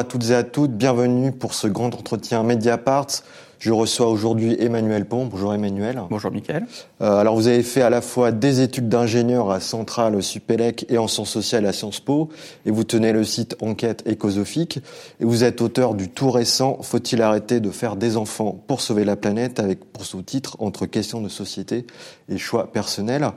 À toutes et à toutes, bienvenue pour ce grand entretien Mediapart. Je reçois aujourd'hui Emmanuel Pont. Bonjour Emmanuel. Bonjour Mickaël. Euh, alors vous avez fait à la fois des études d'ingénieur à Centrale Supélec et en sciences sociales à Sciences Po et vous tenez le site Enquête écosophique et vous êtes auteur du tout récent Faut-il arrêter de faire des enfants pour sauver la planète avec pour sous-titre Entre questions de société et choix personnels.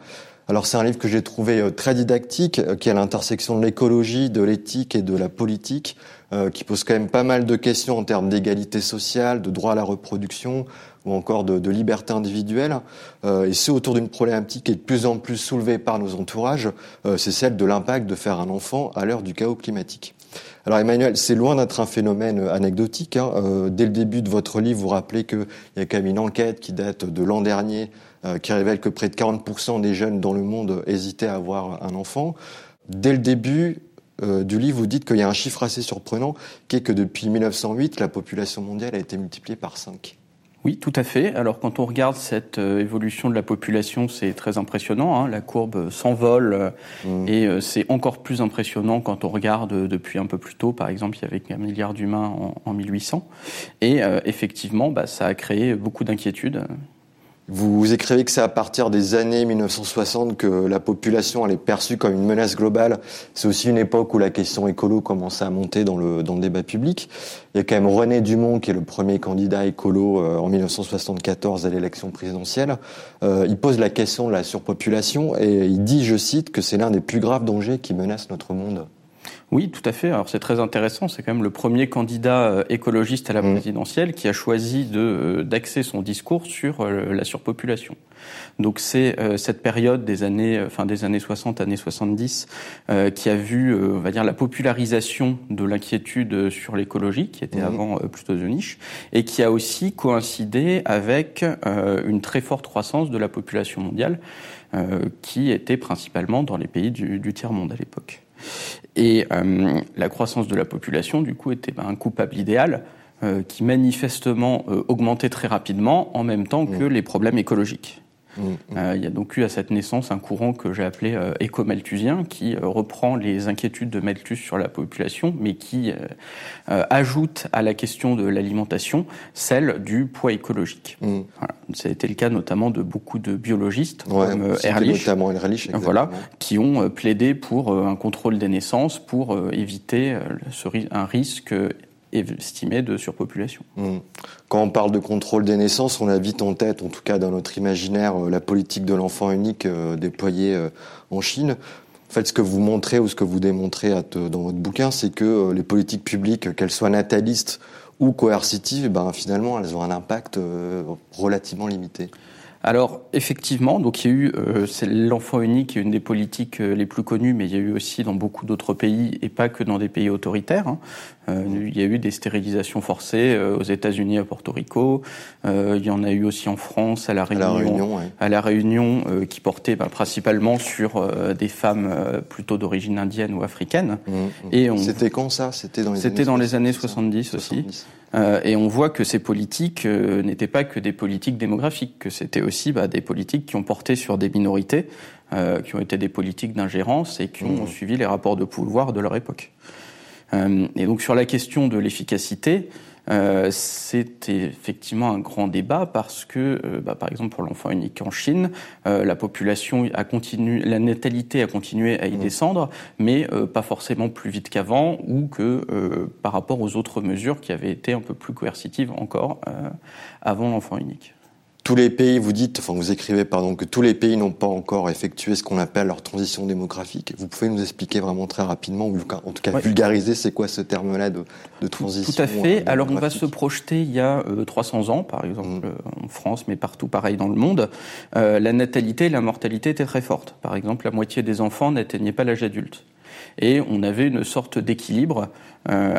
Alors c'est un livre que j'ai trouvé euh, très didactique, euh, qui est à l'intersection de l'écologie, de l'éthique et de la politique, euh, qui pose quand même pas mal de questions en termes d'égalité sociale, de droit à la reproduction ou encore de, liberté individuelle. et c'est autour d'une problématique qui est de plus en plus soulevée par nos entourages, c'est celle de l'impact de faire un enfant à l'heure du chaos climatique. Alors Emmanuel, c'est loin d'être un phénomène anecdotique. Hein. dès le début de votre livre, vous rappelez qu'il y a quand même une enquête qui date de l'an dernier qui révèle que près de 40% des jeunes dans le monde hésitaient à avoir un enfant. Dès le début euh, du livre, vous dites qu'il y a un chiffre assez surprenant, qui est que depuis 1908, la population mondiale a été multipliée par 5. Oui, tout à fait. Alors quand on regarde cette euh, évolution de la population, c'est très impressionnant. Hein. La courbe s'envole mmh. et c'est encore plus impressionnant quand on regarde depuis un peu plus tôt. Par exemple, il y avait un milliard d'humains en, 1800. Et effectivement, bah, ça a créé beaucoup d'inquiétudes. Vous écrivez que c'est à partir des années 1960 que la population elle est perçue comme une menace globale. C'est aussi une époque où la question écolo commençait à monter dans le, dans le débat public. Il y a quand même René Dumont qui est le premier candidat écolo euh, en 1974 à l'élection présidentielle. Euh, il pose la question de la surpopulation et il dit, je cite, que c'est l'un des plus graves dangers qui menacent notre monde. Oui, tout à fait. Alors c'est très intéressant. C'est quand même le premier candidat euh, écologiste à la mmh. présidentielle qui a choisi de euh, d'axer son discours sur euh, la surpopulation. Donc c'est cette période des années, fin des années 60, années 70, qui a vu, on va dire, la popularisation de l'inquiétude sur l'écologie, qui était mmh. avant plutôt de niche, et qui a aussi coïncidé avec une très forte croissance de la population mondiale, qui était principalement dans les pays du, du tiers monde à l'époque. Et euh, la croissance de la population, du coup, était ben, un coupable idéal euh, qui manifestement euh, augmentait très rapidement en même temps que mmh. les problèmes écologiques. Mmh, mmh. Euh, il y a donc eu à cette naissance un courant que j'ai appelé euh, éco-malthusien qui euh, reprend les inquiétudes de Malthus sur la population, mais qui ajoute à la question de l'alimentation celle du poids écologique. Mmh. Voilà. Ça a été le cas notamment de beaucoup de biologistes comme Ehrlich, notamment Ehrlich voilà, qui ont plaidé pour un contrôle des naissances pour éviter un risque estimé de surpopulation. Hmm. Quand on parle de contrôle des naissances, on a vite en tête, en tout cas dans notre imaginaire, euh, la politique de l'enfant unique euh, déployée euh, en Chine. En fait, ce que vous montrez ou ce que vous démontrez dans votre bouquin, c'est que les politiques publiques, qu'elles soient natalistes ou coercitives, ben, finalement, elles ont un impact relativement limité. Alors effectivement, donc il y a eu, euh, c'est l'enfant unique, une des politiques euh, les plus connues, mais il y a eu aussi dans beaucoup d'autres pays et pas que dans des pays autoritaires. Hein. Euh, il y a eu des stérilisations forcées aux États-Unis, à Porto Rico. il y en a eu aussi en France, à la Réunion, à la Réunion, qui portait bah, principalement sur des femmes plutôt d'origine indienne ou africaine. Mmh, mmh. Et on... c'était quand ça? C'était dans les C'était dans les années 70, aussi. Euh, et on voit que ces politiques euh, n'étaient pas que des politiques démographiques, que c'était aussi bah, des politiques qui ont porté sur des minorités, euh, qui ont été des politiques d'ingérence et qui ont mmh. suivi les rapports de pouvoir de leur époque. et donc sur la question de l'efficacité, euh, c'est effectivement un grand débat parce que, euh, bah, par exemple, pour l'enfant unique en Chine, euh, la population a continué, la natalité a continué à y mmh. descendre, mais pas forcément plus vite qu'avant ou que par rapport aux autres mesures qui avaient été un peu plus coercitives encore avant l'enfant unique tous les pays, vous dites, enfin vous écrivez pardon, que tous les pays n'ont pas encore effectué ce qu'on appelle leur transition démographique. Vous pouvez nous expliquer vraiment très rapidement, ou en tout cas vulgariser, c'est quoi ce terme-là de, de, transition Tout à fait. Alors on va se projeter il y a 300 euh, ans, par exemple mmh. euh, en France, mais partout pareil dans le monde. Euh, la natalité et la mortalité étaient très fortes. Par exemple, la moitié des enfants n'atteignaient pas l'âge adulte et on avait une sorte d'équilibre euh,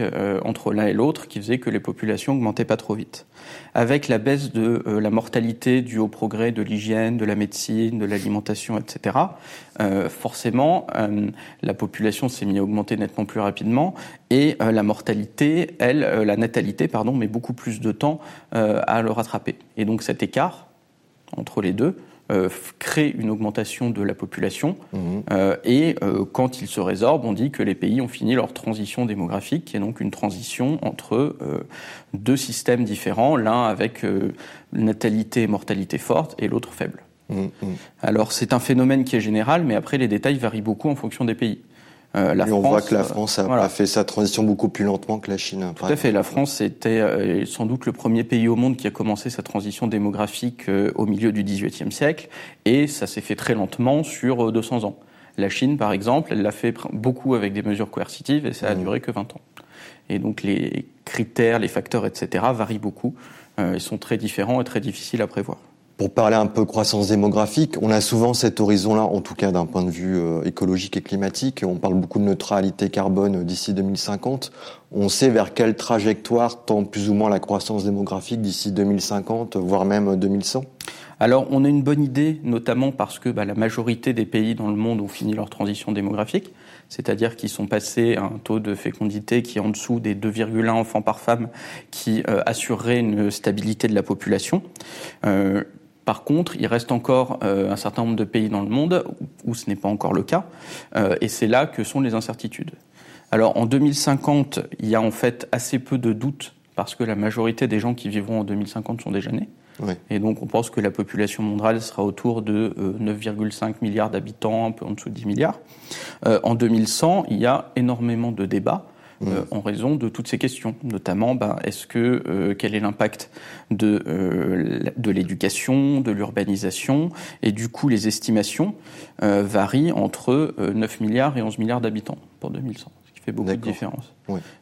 euh, entre l'un et l'autre qui faisait que les populations augmentaient pas trop vite. Avec la baisse de euh, la mortalité due au progrès de l'hygiène, de la médecine, de l'alimentation, etc., forcément la population s'est mise à augmenter nettement plus rapidement et la mortalité, elle, la natalité, pardon, met beaucoup plus de temps à le rattraper. Et donc cet écart entre les deux crée une augmentation de la population. Mhm. et quand il se résorbe, on dit que les pays ont fini leur transition démographique, qui est donc une transition entre deux systèmes différents, l'un avec natalité et mortalité forte et l'autre faible. Mhm, mhm. Alors c'est un phénomène qui est général, mais après les détails varient beaucoup en fonction des pays. Euh, la on voit que la France a, fait sa transition beaucoup plus lentement que la Chine. Tout à fait. La France était euh, sans doute le premier pays au monde qui a commencé sa transition démographique euh, au milieu du XVIIIe siècle, et ça s'est fait très lentement sur 200 ans. La Chine, par exemple, elle l'a fait beaucoup avec des mesures coercitives, et ça a mmh. duré que 20 ans. Et donc les critères, les facteurs, etc. varient beaucoup. ils sont très différents et très difficiles à prévoir. Pour parler un peu croissance démographique, on a souvent cet horizon-là, en tout cas d'un point de vue euh, écologique et climatique. On parle beaucoup de neutralité carbone euh, d'ici 2050. On sait vers quelle trajectoire tend plus ou moins la croissance démographique d'ici 2050, voire même 2100 alors, on a une bonne idée, notamment parce que bah, la majorité des pays dans le monde ont fini leur transition démographique, c'est-à-dire qu'ils sont passés à un taux de fécondité qui est en dessous des 2,1 enfants par femme, qui euh, assurerait une stabilité de la population. Euh, par contre, il reste encore euh, un certain nombre de pays dans le monde où ce n'est pas encore le cas, euh, et c'est là que sont les incertitudes. Alors en 2050, il y a en fait assez peu de doutes parce que la majorité des gens qui vivront en 2050 sont déjà nés. Et donc on pense que la population mondiale sera autour de 9,5 euh, milliards d'habitants, un peu en dessous de 10 milliards. en 2100, il y a énormément de débats euh, en raison de toutes ces questions, notamment ben, est-ce que euh, quel est l'impact de euh, de l'éducation, de l'urbanisation et du coup les estimations varient entre 9 milliards et 11 milliards d'habitants pour 2100, ce qui fait beaucoup de différence.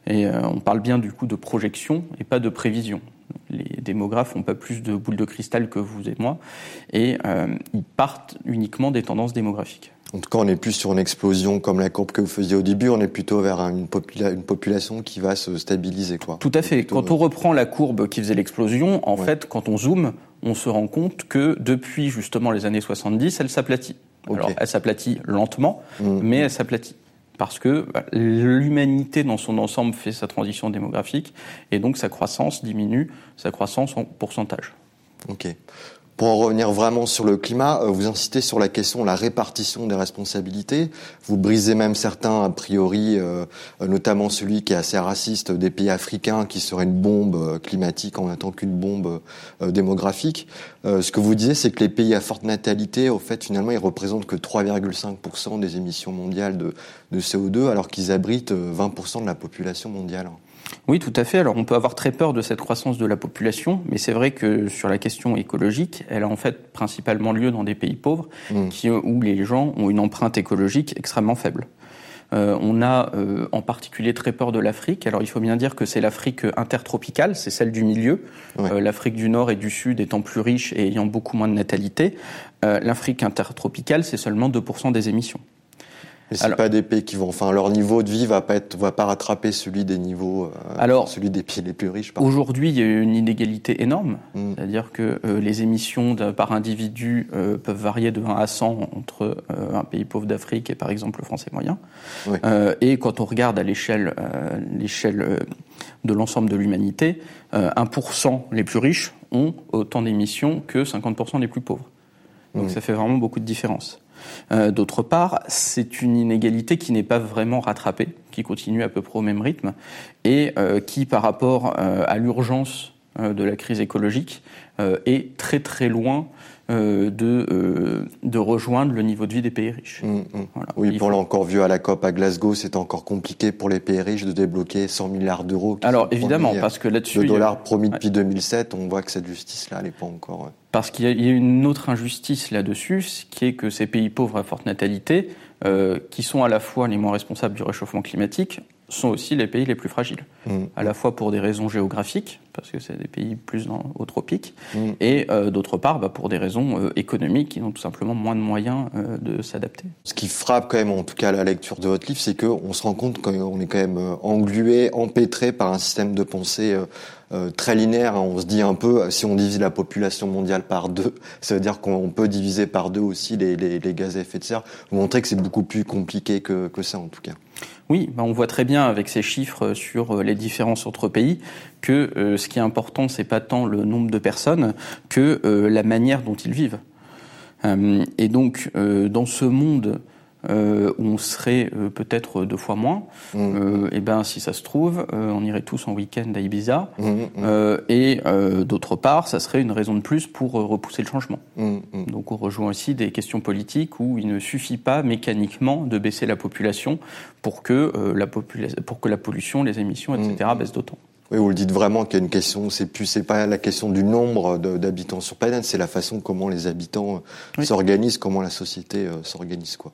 Et on parle bien du coup de projection et pas de prévision. Les démographes n'ont pas plus de boules de cristal que vous et moi, et ils partent uniquement des tendances démographiques. En tout cas, on n'est plus sur une explosion comme la courbe que vous faisiez au début, on est plutôt vers une, une population qui va se stabiliser. Quoi. Tout à fait. Quand on reprend la courbe qui faisait l'explosion, en fait, quand on zoome, on se rend compte que depuis justement les années 70, elle s'aplatit. Alors, elle s'aplatit lentement, mmh. mais elle s'aplatit. Parce que bah, l'humanité dans son ensemble fait sa transition démographique et donc sa croissance diminue, sa croissance en pourcentage. Ok. Pour en revenir vraiment sur le climat, euh, vous insistez sur la question de la répartition des responsabilités. Vous brisez même certains a priori, euh, notamment celui qui est assez raciste des pays africains, qui serait une bombe euh, climatique en temps qu'une bombe démographique. Ce que vous disiez, c'est que les pays à forte natalité, au fait, finalement, ils représentent que 3,5% des émissions mondiales de, de CO2, alors qu'ils abritent 20% de la population mondiale. Oui, tout à fait. Alors on peut avoir très peur de cette croissance de la population, mais c'est vrai que sur la question écologique, elle a en fait principalement lieu dans des pays pauvres mmh. qui, où les gens ont une empreinte écologique extrêmement faible. Euh, on a euh, en particulier très peur de l'Afrique. Alors il faut bien dire que c'est l'Afrique intertropicale, c'est celle du milieu. Euh, L'Afrique du Nord et du Sud étant plus riche et ayant beaucoup moins de natalité. L'Afrique intertropicale, c'est seulement 2% des émissions. Mais c'est pas des pays qui vont, enfin, leur niveau de vie va pas être, va pas rattraper celui des niveaux, euh, alors, celui des pays les plus riches. Aujourd'hui, il y a une inégalité énorme, mm. c'est-à-dire que euh, les émissions par individu euh, peuvent varier de 1 à 100 entre un pays pauvre d'Afrique et par exemple le français moyen. et quand on regarde à l'échelle, l'échelle de l'ensemble de l'humanité, 1% les plus riches ont autant d'émissions que 50% les plus pauvres. Donc mm. ça fait vraiment beaucoup de différence. Euh, d'autre part, c'est une inégalité qui n'est pas vraiment rattrapée, qui continue à peu près au même rythme, et euh, qui, par rapport euh, à l'urgence de la crise écologique, est très très loin euh, de, euh, de rejoindre le niveau de vie des pays riches. Mmh, mmh. Oui, pour l'a encore vu à la COP à Glasgow, c'est encore compliqué pour les pays riches de débloquer 100 milliards d'euros. Alors évidemment, parce que là-dessus... Le dollar promis depuis 2007, on voit que cette justice-là, elle n'est pas encore... Euh, parce qu'il y, a une autre injustice là-dessus, qui est que ces pays pauvres à forte natalité, qui sont à la fois les moins responsables du réchauffement climatique, sont aussi les pays les plus fragiles, mmh. à la fois pour des raisons géographiques, parce que c'est des pays plus dans, au tropique, mmh. et euh, d'autre part bah, pour des raisons euh, économiques qui ont tout simplement moins de moyens euh, de s'adapter. Ce qui frappe quand même, en tout cas à la lecture de votre livre, c'est qu'on se rend compte qu'on est quand même englué, empêtré par un système de pensée très linéaire. Hein. On se dit un peu, si on divise la population mondiale par deux, ça veut dire qu'on peut diviser par deux aussi les, les, les, gaz à effet de serre. Vous montrez que c'est beaucoup plus compliqué que, que ça en tout cas. Oui, bah, on voit très bien avec ces chiffres sur euh, les différences entre pays que euh, ce qui est important, c'est pas tant le nombre de personnes que euh, la manière dont ils vivent. et donc, dans ce monde euh, où on serait euh, peut-être deux fois moins. Mmh. Euh, et ben, si ça se trouve, euh, on irait tous en week-end à Ibiza. Mmh, mmh. et d'autre part, ça serait une raison de plus pour repousser le changement. Donc, on rejoint aussi des questions politiques où il ne suffit pas mécaniquement de baisser la population pour que la, pour que la pollution, les émissions, etc., baissent d'autant. Oui, vous le dites vraiment qu'il y a une question, c'est plus, c'est pas la question du nombre d'habitants sur planète, c'est la façon comment les habitants s'organisent, comment la société euh, s'organise, quoi.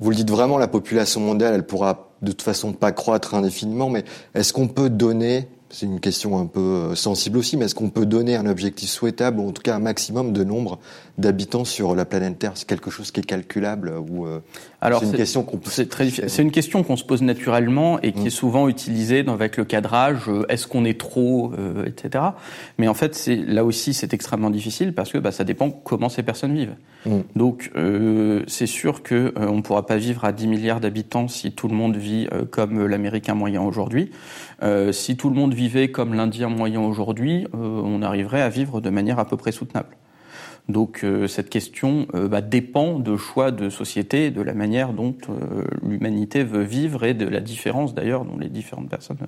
Vous le dites vraiment, la population mondiale, elle pourra de toute façon pas croître indéfiniment, mais est-ce qu'on peut donner c'est une question un peu euh, sensible aussi, mais est-ce qu'on peut donner un objectif souhaitable, ou en tout cas un maximum de nombre d'habitants sur la planète Terre C'est quelque chose qui est calculable ou euh, Alors, c'est une question qu'on c'est très C'est une question qu'on se pose naturellement et qui mmh. est souvent utilisée avec le cadrage. Euh, est-ce qu'on est trop, etc. Mais en fait, c'est là aussi, c'est extrêmement difficile parce que bah, ça dépend comment ces personnes vivent. Mmh. Donc, c'est sûr que on ne pourra pas vivre à 10 milliards d'habitants si tout le monde vit comme l'Américain moyen aujourd'hui. si tout le monde vivait comme l'Indien moyen aujourd'hui, euh, on arriverait à vivre de manière à peu près soutenable. Donc euh, cette question euh, bah, dépend de choix de société, de la manière dont l'humanité veut vivre et de la différence d'ailleurs dont les différentes personnes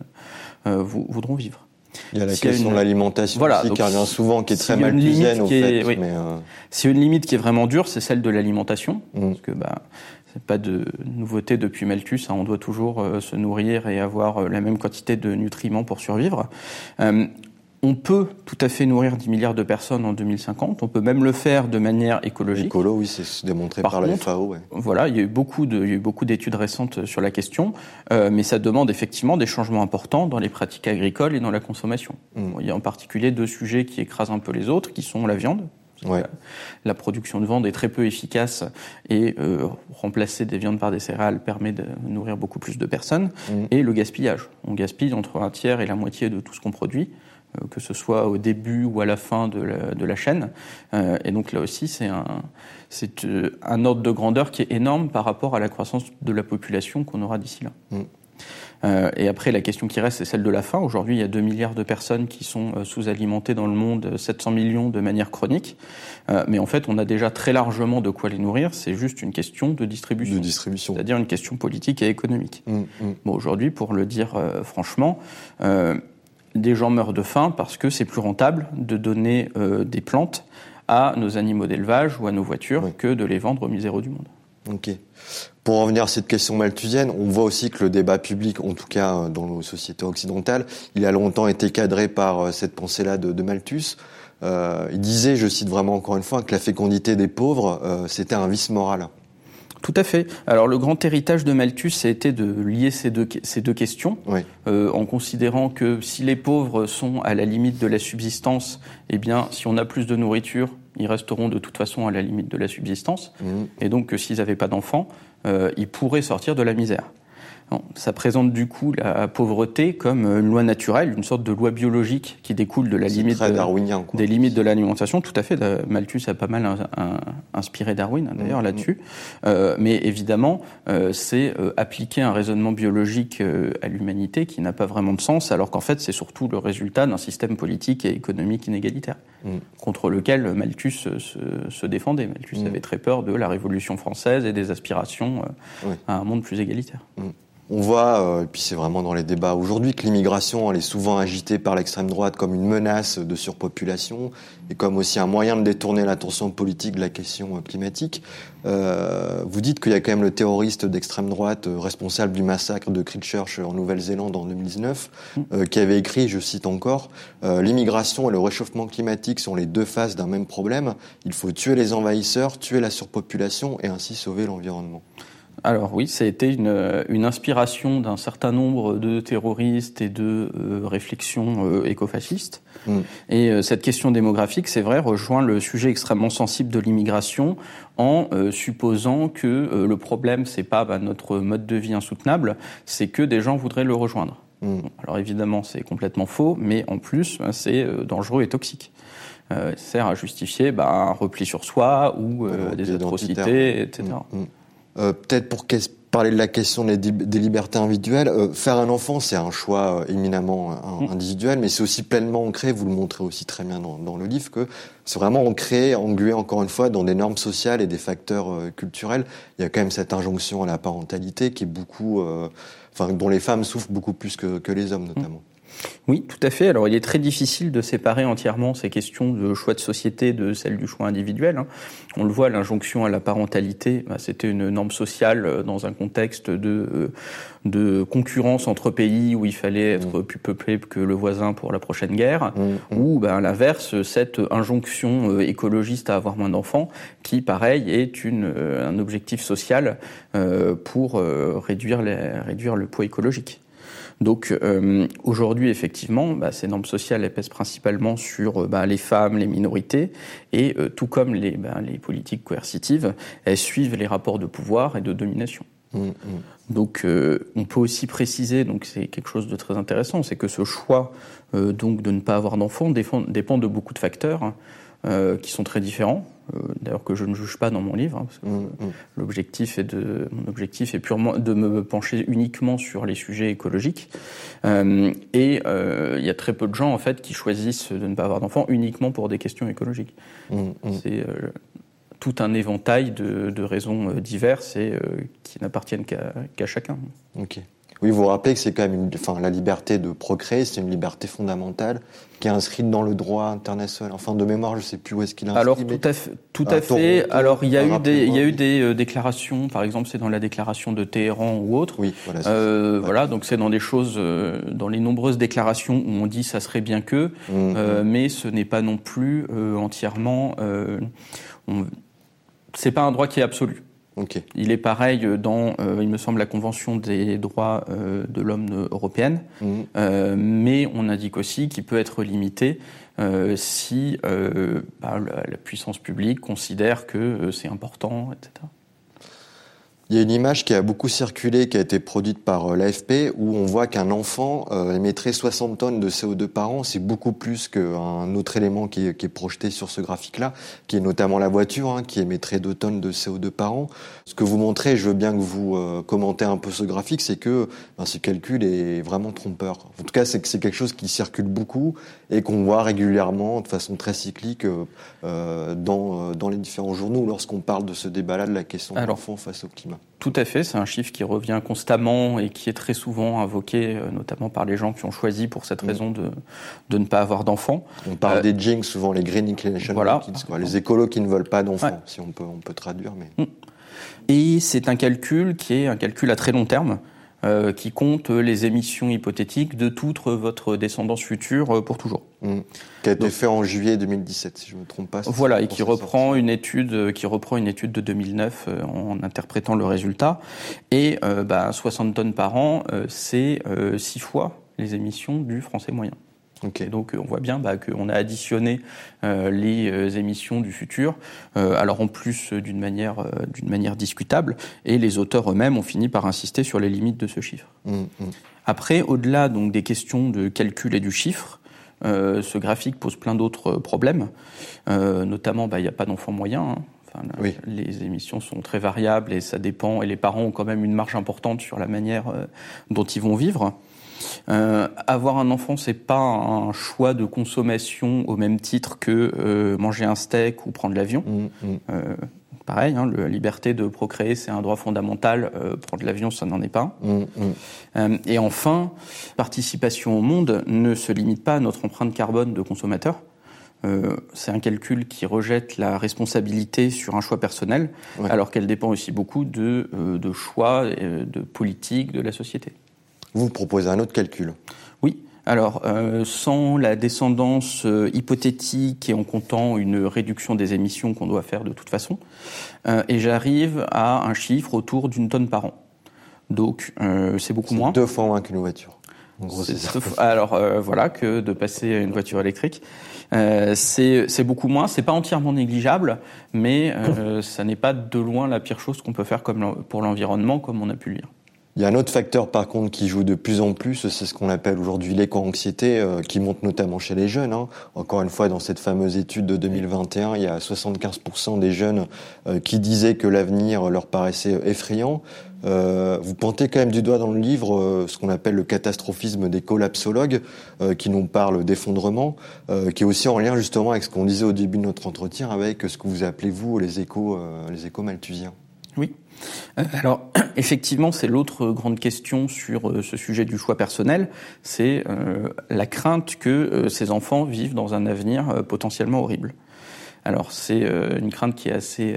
voudront vivre. Il y a la question de l'alimentation aussi, qui revient souvent, qui est très mal au fait. Mais S'il y a une limite qui est vraiment dure, c'est celle de l'alimentation. Mm. Parce que bah, c'est pas de nouveauté depuis Malthus. Hein. on doit toujours euh, se nourrir et avoir euh, la même quantité de nutriments pour survivre. Euh, on peut tout à fait nourrir 10 milliards de personnes en 2050. On peut même le faire de manière écologique. Écolo, oui, c'est démontré par, la FAO. Voilà, il y a eu beaucoup de, il y a eu beaucoup d'études récentes sur la question, mais ça demande effectivement des changements importants dans les pratiques agricoles et dans la consommation. Mm. Il y a en particulier deux sujets qui écrasent un peu les autres, qui sont la viande, Ouais. La production de viande est très peu efficace et euh, remplacer des viandes par des céréales permet de nourrir beaucoup plus de personnes. Mmh. Et le gaspillage. On gaspille entre un tiers et la moitié de tout ce qu'on produit, euh, que ce soit au début ou à la fin de la, de la chaîne. Euh, et donc là aussi, c'est un, c'est euh, un ordre de grandeur qui est énorme par rapport à la croissance de la population qu'on aura d'ici là. Mmh. Euh, et après, la question qui reste, c'est celle de la faim. Aujourd'hui, il y a 2 milliards de personnes qui sont euh, sous-alimentées dans le monde, 700 millions de manière chronique. Euh, mais en fait, on a déjà très largement de quoi les nourrir. C'est juste une question de distribution. De distribution. C'est-à-dire une question politique et économique. Mmh, mmh. Bon, aujourd'hui, pour le dire franchement, des gens meurent de faim parce que c'est plus rentable de donner des plantes à nos animaux d'élevage ou à nos voitures que de les vendre aux miséreux du monde. Ok. Pour revenir à cette question malthusienne, on voit aussi que le débat public, en tout cas euh, dans nos sociétés occidentales, il a longtemps été cadré par euh, cette pensée-là de, Malthus. Euh, il disait, je cite vraiment encore une fois, que la fécondité des pauvres, c'était un vice moral. Tout à fait. Alors le grand héritage de Malthus, a été de lier ces deux, ces deux questions, en considérant que si les pauvres sont à la limite de la subsistance, eh bien, si on a plus de nourriture, ils resteront de toute façon à la limite de la subsistance. Mmh. Et donc, s'ils n'avaient pas d'enfants, euh, ils pourraient sortir de la misère ça présente du coup la pauvreté comme une loi naturelle, une sorte de loi biologique qui découle de la limite des limites de l'alimentation. Tout à fait, Malthus a pas mal inspiré Darwin hein, d'ailleurs mmh, là-dessus. Mmh. Euh, mais évidemment, euh, c'est euh, appliquer un raisonnement biologique à l'humanité qui n'a pas vraiment de sens, alors qu'en fait c'est surtout le résultat d'un système politique et économique inégalitaire mmh. contre lequel Malthus se, défendait. Malthus avait très peur de la Révolution française et des aspirations à un monde plus égalitaire. On voit, euh, et puis c'est vraiment dans les débats aujourd'hui, que l'immigration, est souvent agitée par l'extrême droite comme une menace de surpopulation et comme aussi un moyen de détourner l'attention politique de la question euh, climatique. Euh, vous dites qu'il y a quand même le terroriste d'extrême droite responsable du massacre de Christchurch en Nouvelle-Zélande en 2019, qui avait écrit, je cite encore, l'immigration et le réchauffement climatique sont les deux faces d'un même problème. Il faut tuer les envahisseurs, tuer la surpopulation et ainsi sauver l'environnement alors oui, ça a été une, une inspiration d'un certain nombre de terroristes et de euh, réflexions euh, écofascistes. Mm. Et euh, cette question démographique, c'est vrai, rejoint le sujet extrêmement sensible de l'immigration en supposant que le problème, c'est pas bah, notre mode de vie insoutenable, c'est que des gens voudraient le rejoindre. Mm. alors évidemment, c'est complètement faux, mais en plus, c'est dangereux et toxique. Euh, sert à justifier bah, un repli sur soi ou des atrocités, etc. Euh, peut-être pour parlez de la question des, des libertés individuelles. Euh, faire un enfant, c'est un choix euh, éminemment euh, mm. individuel, mais c'est aussi pleinement ancré, vous le montrez aussi très bien dans, dans le livre, que c'est vraiment ancré, englué encore une fois dans des normes sociales et des facteurs culturels. Il y a quand même cette injonction à la parentalité qui est beaucoup, enfin, dont les femmes souffrent beaucoup plus que, que les hommes notamment. Oui, tout à fait. Alors, il est très difficile de séparer entièrement ces questions de choix de société de celles du choix individuel. Hein. On le voit, l'injonction à la parentalité, bah, c'était une norme sociale euh, dans un contexte de, euh, de concurrence entre pays où il fallait être mmh. plus peuplé que le voisin pour la prochaine guerre, mmh, ou bah, à l'inverse, cette injonction euh, écologiste à avoir moins d'enfants, qui, pareil, est une, un objectif social pour réduire, les, réduire le poids écologique. Donc euh, aujourd'hui, effectivement, bah, ces normes sociales elles pèsent principalement sur euh, bah, les femmes, les minorités, et euh, tout comme les, bah, les politiques coercitives, elles suivent les rapports de pouvoir et de domination. Mmh, mmh. Donc, on peut aussi préciser, donc c'est quelque chose de très intéressant, c'est que ce choix donc de ne pas avoir d'enfants dépend, de beaucoup de facteurs hein, qui sont très différents. Euh, d'ailleurs que je ne juge pas dans mon livre, hein, parce que mm, mm. l'objectif est de, mon objectif est purement de me pencher uniquement sur les sujets écologiques. Euh, et euh, il y a très peu de gens en fait qui choisissent de ne pas avoir d'enfants uniquement pour des questions écologiques. Mm, C'est tout un éventail de, de raisons diverses et qui n'appartiennent qu'à chacun. Ok. Oui, vous vous rappelez que c'est quand même une, enfin, la liberté de procréer, c'est une liberté fondamentale qui est inscrite dans le droit international. Enfin, de mémoire, je ne sais plus où est-ce qu'il est inscrit. Alors, tout à fait. Tout à, fait. Alors, il y a eu des, il y a eu des euh, déclarations, par exemple, c'est dans la déclaration de Téhéran ou autre. Oui, voilà. Euh, Voilà, donc c'est dans des choses, euh, dans les nombreuses déclarations où on dit ça serait bien que, mmh, euh, mmh. mais ce n'est pas non plus euh, entièrement. On, c'est pas un droit qui est absolu. Il est pareil dans, euh, il me semble, la Convention des droits euh, de l'homme européenne, mhm. euh, mais on indique aussi qu'il peut être limité si bah, la, puissance publique considère que c'est important, etc. Il y a une image qui a beaucoup circulé, qui a été produite par euh, l'AFP, où on voit qu'un enfant euh, émettrait 60 tonnes de CO2 par an. C'est beaucoup plus qu'un autre élément qui est, qui est, projeté sur ce graphique-là, qui est notamment la voiture, hein, qui émettrait 2 tonnes de CO2 par an. Ce que vous montrez, je veux bien que vous euh, commentez un peu ce graphique, c'est que ben, ce calcul est vraiment trompeur. En tout cas, c'est que c'est quelque chose qui circule beaucoup et qu'on voit régulièrement, de façon très cyclique, euh, dans, dans les différents journaux, lorsqu'on parle de ce débat-là, de la question de l'enfant face au climat. Tout à fait, c'est un chiffre qui revient constamment et qui est très souvent invoqué, euh, notamment par les gens qui ont choisi pour cette mm. raison de, de ne pas avoir d'enfants. On parle euh, des jinx, souvent les green inclination voilà. les écolos qui ne veulent pas d'enfants, si on peut, on peut traduire. Mais... Mm. Et c'est un calcul qui est un calcul à très long terme. Euh, qui compte les émissions hypothétiques de toute votre descendance future euh, pour toujours. Mmh. Qui a été fait en juillet 2017, si je ne me trompe pas. Voilà, et qui reprend une étude, euh, qui reprend une étude de 2009 en interprétant le résultat. Et bah, 60 tonnes par an, c'est six fois les émissions du français moyen. Okay. donc on voit bien bah, qu'on a additionné euh, les euh, émissions du futur, euh, alors en plus d'une manière, d'une manière discutable, et les auteurs eux-mêmes ont fini par insister sur les limites de ce chiffre. Mmh, mmh. Après, au-delà donc des questions de calcul et du chiffre, ce graphique pose plein d'autres problèmes, notamment bah, il n'y a pas d'enfant moyen. Hein. Enfin, oui. Les émissions sont très variables et ça dépend. Et les parents ont quand même une marge importante sur la manière dont ils vont vivre. Euh, avoir un enfant, c'est pas un choix de consommation au même titre que euh, manger un steak ou prendre l'avion. Mm, mm. euh, pareil, hein, la liberté de procréer, c'est un droit fondamental. Prendre l'avion, ça n'en est pas. Mm, euh, et enfin, participation au monde ne se limite pas à notre empreinte carbone de consommateur. Euh, c'est un calcul qui rejette la responsabilité sur un choix personnel, alors qu'elle dépend aussi beaucoup de, de choix, de politique de la société. Vous proposez un autre calcul. Oui. Alors, euh, sans la descendance euh, hypothétique et en comptant une réduction des émissions qu'on doit faire de toute façon, euh, et j'arrive à un chiffre autour d'une tonne par an. Donc, c'est beaucoup moins. Deux fois moins qu'une voiture. En gros, c'est ça. Alors, voilà, que de passer à une voiture électrique. c'est beaucoup moins. C'est pas entièrement négligeable, mais ça n'est pas de loin la pire chose qu'on peut faire comme pour l'environnement, comme on a pu le lire. Il y a un autre facteur par contre qui joue de plus en plus, c'est ce qu'on appelle aujourd'hui l'éco-anxiété, euh, qui monte notamment chez les jeunes. Hein. Encore une fois, dans cette fameuse étude de 2021, il y a 75% des jeunes euh, qui disaient que l'avenir leur paraissait effrayant. Euh, vous pointez quand même du doigt dans le livre ce qu'on appelle le catastrophisme des collapsologues, qui nous parle d'effondrement, qui est aussi en lien justement avec ce qu'on disait au début de notre entretien, avec ce que vous appelez vous les échos, les échos malthusiens. Oui. Euh, alors, effectivement, c'est l'autre grande question sur euh, ce sujet du choix personnel, c'est euh, la crainte que ces enfants vivent dans un avenir potentiellement horrible. Alors, c'est une crainte qui est assez,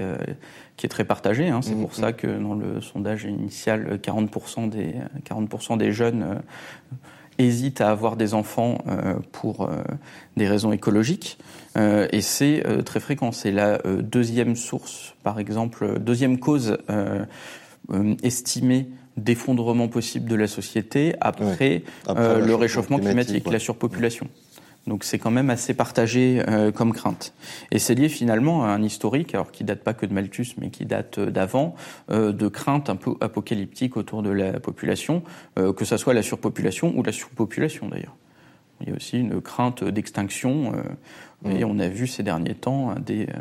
qui est très partagée. Hein. C'est mmh, pour ça mmh. que dans le sondage initial, 40% des 40% des jeunes hésitent à avoir des enfants pour des raisons écologiques. Euh, et c'est euh, très fréquent. C'est la euh, deuxième source, par exemple, deuxième cause estimée d'effondrement possible de la société après, le réchauffement climatique, la surpopulation. Donc c'est quand même assez partagé comme crainte. Et c'est lié finalement à un historique, alors qui date pas que de Malthus, mais qui date d'avant, de crainte un peu apocalyptique autour de la population, que ce soit la surpopulation ou la surpopulation d'ailleurs. Il y a aussi une crainte d'extinction. Euh, et on a vu ces derniers temps des, euh,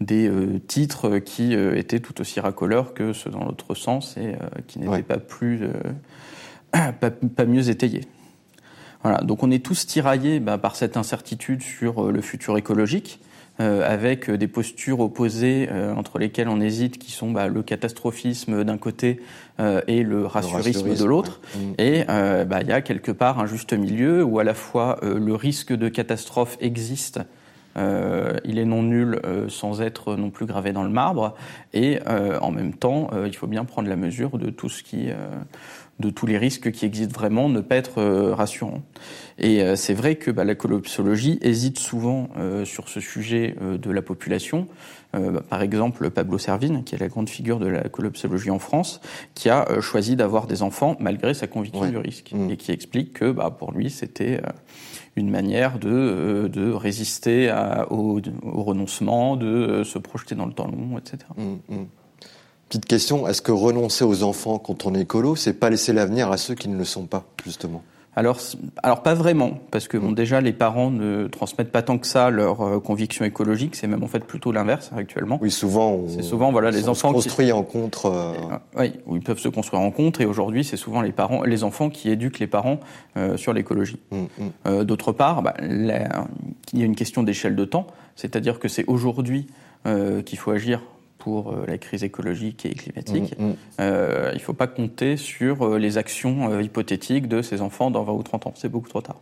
des euh, titres qui étaient tout aussi racoleurs que ceux dans l'autre sens et qui n'étaient pas plus pas, mieux étayés. Voilà, donc on est tous tiraillés bah, par cette incertitude sur le futur écologique. Euh, avec des postures opposées euh, entre lesquelles on hésite, qui sont bah, le catastrophisme d'un côté euh, et le rassurisme, de l'autre. Mm. Et bah, il y a quelque part un juste milieu où à la fois le risque de catastrophe existe. il est non nul sans être non plus gravé dans le marbre et en même temps il faut bien prendre la mesure de tout ce qui de tous les risques qui existent vraiment, ne pas être euh, rassurant. Et euh, c'est vrai que bah, la collapsologie hésite souvent euh, sur ce sujet de la population. Bah, par exemple, Pablo Servine, qui est la grande figure de la collapsologie en France, qui a choisi d'avoir des enfants malgré sa conviction du risque, mmh. et qui explique que bah, pour lui, c'était une manière de, de résister au, renoncement, de se projeter dans le temps long, etc. Petite question, est-ce que renoncer aux enfants quand on est écolo, c'est pas laisser l'avenir à ceux qui ne le sont pas, justement? Alors, alors pas vraiment, parce que bon, déjà les parents ne transmettent pas tant que ça leur euh, conviction écologique. C'est même en fait plutôt l'inverse actuellement. Oui, souvent. C'est souvent voilà les enfants se construisent en contre. Euh, oui, ils peuvent se construire en contre. Et aujourd'hui, c'est souvent les parents, les enfants qui éduquent les parents euh, sur l'écologie. Mm, mm. D'autre part, bah, il y a une question d'échelle de temps, c'est-à-dire que c'est aujourd'hui qu'il faut agir pour euh, la crise écologique et climatique. Mm, mm. Euh, il ne faut pas compter sur euh, les actions hypothétiques de ces enfants dans 20 ou 30 ans. C'est beaucoup trop tard.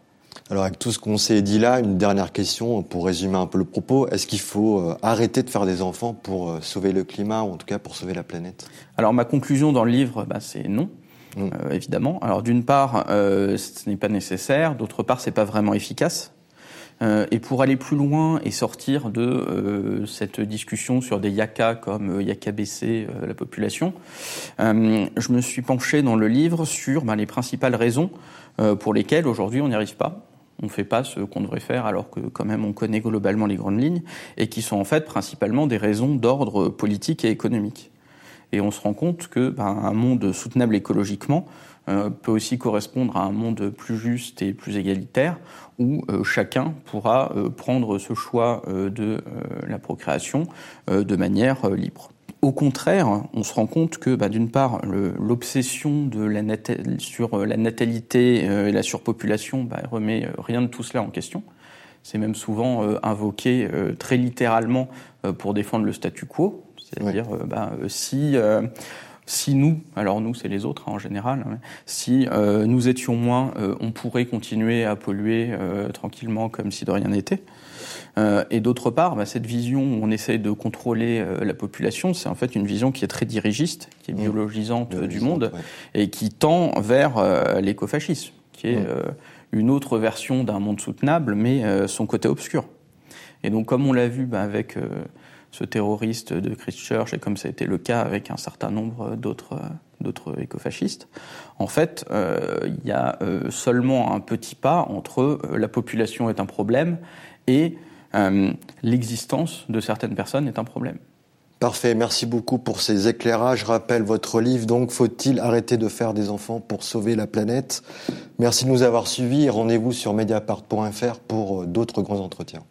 Alors avec tout ce qu'on s'est dit là, une dernière question pour résumer un peu le propos. Est-ce qu'il faut arrêter de faire des enfants pour sauver le climat ou en tout cas pour sauver la planète? Alors ma conclusion dans le livre, bah, c'est non. Mm. évidemment. Alors d'une part, ce n'est pas nécessaire. D'autre part, c'est pas vraiment efficace. Euh, et pour aller plus loin et sortir de euh, cette discussion sur des yaka comme euh, yaka baisser la population, je me suis penché dans le livre sur ben, les principales raisons pour lesquelles aujourd'hui on n'y arrive pas on ne fait pas ce qu'on devrait faire alors que quand même on connaît globalement les grandes lignes et qui sont en fait principalement des raisons d'ordre politique et économique. Et on se rend compte que ben, un monde soutenable écologiquement euh, peut aussi correspondre à un monde plus juste et plus égalitaire où euh, chacun pourra euh, prendre ce choix de la procréation de manière libre. Au contraire, on se rend compte que, bah, d'une part, l'obsession sur la natalité et la surpopulation bah, remet rien de tout cela en question. C'est même souvent invoqué très littéralement pour défendre le statu quo, c'est-à-dire bah, si si nous, alors nous c'est les autres hein, en général, hein, si euh, nous étions moins, euh, on pourrait continuer à polluer euh, tranquillement comme si de rien n'était. et d'autre part, bah, cette vision où on essaye de contrôler la population, c'est en fait une vision qui est très dirigiste, qui est mmh. biologisante du monde et qui tend vers l'écofascisme, qui est mmh. une autre version d'un monde soutenable, mais son côté obscur. Et donc, comme on l'a vu bah, avec ce terroriste de Christchurch et comme ça a été le cas avec un certain nombre d'autres d'autres écofascistes. En fait, euh, il y a euh, seulement un petit pas entre euh, la population est un problème et l'existence de certaines personnes est un problème. Parfait, merci beaucoup pour ces éclairages. Rappelle votre livre, donc, Faut-il arrêter de faire des enfants pour sauver la planète? Merci de nous avoir suivis et rendez-vous sur mediapart.fr pour d'autres grands entretiens.